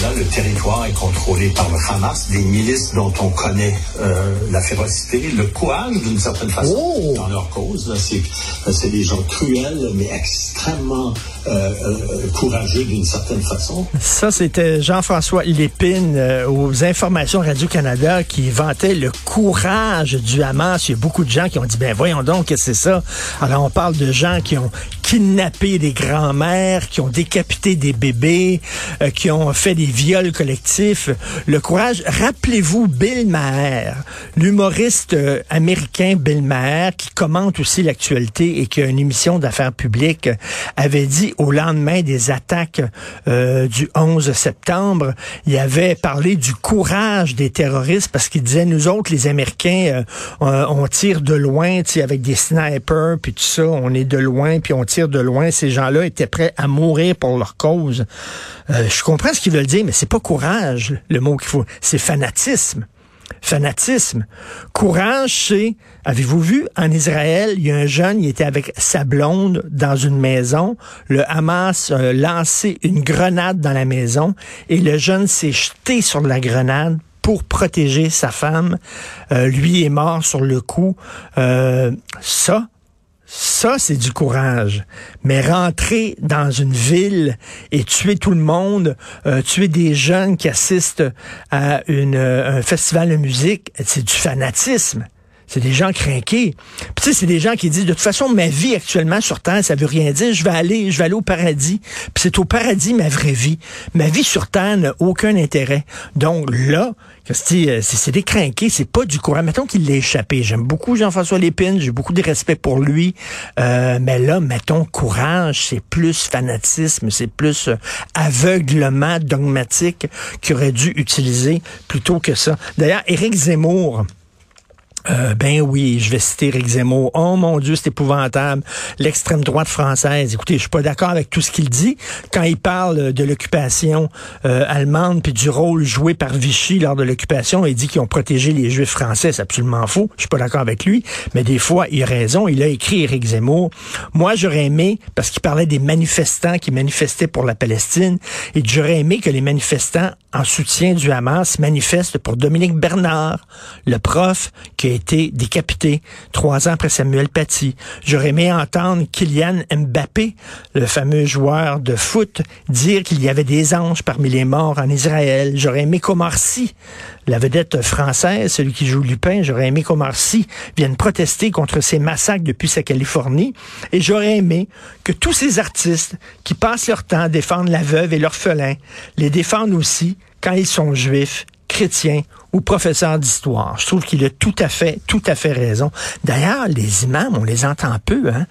temps-là, le territoire est contrôlé par le Hamas, des milices dont on connaît euh, la férocité, le courage d'une certaine façon Oh! dans leur cause. là. C'est, c'est des gens cruels, mais extrêmement euh, euh, courageux d'une certaine façon. Ça, c'était Jean-François Lépine euh, aux informations Radio-Canada qui vantait le courage du Hamas. Il y a beaucoup de gens qui ont dit, ben voyons donc, qu'est-ce que c'est ça? Alors, on parle de gens qui ont kidnappé des grands-mères, qui ont décapité des bébés, qui ont fait des viols collectifs. Le courage. Rappelez-vous Bill Maher, l'humoriste euh, américain Bill Maher, qui commente aussi l'actualité et qui a une émission d'affaires publiques, euh, avait dit au lendemain des attaques euh, du 11 septembre, il avait parlé du courage des terroristes parce qu'il disait, nous autres, les Américains, on tire de loin, tu sais, avec des snipers, puis tout ça, on est de loin, puis on tire de loin. Ces gens-là étaient prêts à mourir pour leur cause. Je comprends ce qu'ils veulent dire, mais c'est pas courage, le mot qu'il faut, c'est fanatisme fanatisme. Courage, c'est, avez-vous vu, en Israël, il y a un jeune, il était avec sa blonde dans une maison. Le Hamas a lancé une grenade dans la maison et le jeune s'est jeté sur la grenade pour protéger sa femme. Euh, lui est mort sur le coup. Euh, ça, ça, c'est du courage. Mais rentrer dans une ville et tuer tout le monde, euh, tuer des jeunes qui assistent à euh, un festival de musique, c'est du fanatisme. C'est des gens craqués. Puis tu sais, c'est des gens qui disent de toute façon ma vie actuellement sur terre, ça veut rien dire. Je vais aller, je vais aller au paradis. Puis c'est au paradis ma vraie vie. Ma vie sur terre n'a aucun intérêt. Donc là, euh, c'est des craqués, c'est pas du courage. Mettons qu'il l'ait échappé. J'aime beaucoup Jean-François Lépine, j'ai beaucoup de respect pour lui. Euh, mais là, mettons courage, c'est plus fanatisme, c'est plus euh, aveuglement dogmatique qu'il aurait dû utiliser plutôt que ça. D'ailleurs, Éric Zemmour. Euh, ben oui, je vais citer Éric Zemmour. Oh mon Dieu, c'est épouvantable. L'extrême droite française. Écoutez, je suis pas d'accord avec tout ce qu'il dit quand il parle de l'occupation euh, allemande puis du rôle joué par Vichy lors de l'occupation. Il dit qu'ils ont protégé les Juifs français. C'est absolument faux. Je suis pas d'accord avec lui. Mais des fois, il a raison. Il a écrit Éric Zemmour. Moi, j'aurais aimé parce qu'il parlait des manifestants qui manifestaient pour la Palestine. Et j'aurais aimé que les manifestants en soutien du Hamas manifestent pour Dominique Bernard, le prof qui été décapité trois ans après Samuel Paty. J'aurais aimé entendre Kylian Mbappé, le fameux joueur de foot, dire qu'il y avait des anges parmi les morts en Israël. J'aurais aimé qu'Omar Sy, la vedette française, celui qui joue Lupin, j'aurais aimé qu'Omar Sy vienne protester contre ces massacres depuis sa Californie. Et j'aurais aimé que tous ces artistes qui passent leur temps à défendre la veuve et l'orphelin, les défendent aussi quand ils sont juifs, ou professeurs d'histoire. Je trouve qu'il a tout à fait, tout à fait raison. D'ailleurs, les imams, on les entend peu. Hein?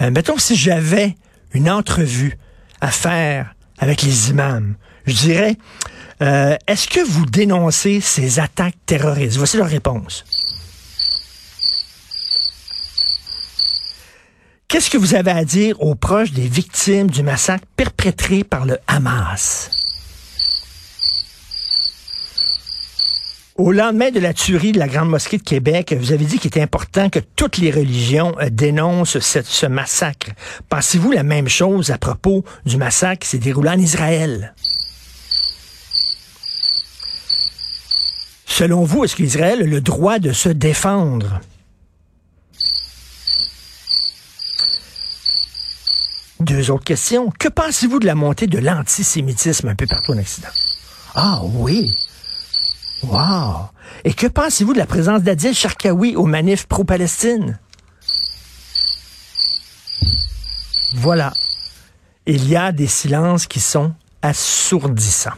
Euh, mettons si j'avais une entrevue à faire avec les imams, je dirais, euh, est-ce que vous dénoncez ces attaques terroristes? Voici leur réponse. Qu'est-ce que vous avez à dire aux proches des victimes du massacre perpétré par le Hamas? Au lendemain de la tuerie de la Grande Mosquée de Québec, vous avez dit qu'il était important que toutes les religions euh, dénoncent cette- ce massacre. Pensez-vous la même chose à propos du massacre qui s'est déroulé en Israël? Selon vous, est-ce qu'Israël a le droit de se défendre? Deux autres questions. Que pensez-vous de la montée de l'antisémitisme un peu partout en Occident? Ah oui. Wow! Et que pensez-vous de la présence d'Adil Sharkawi aux manifs pro-Palestine? Voilà. Il y a des silences qui sont assourdissants.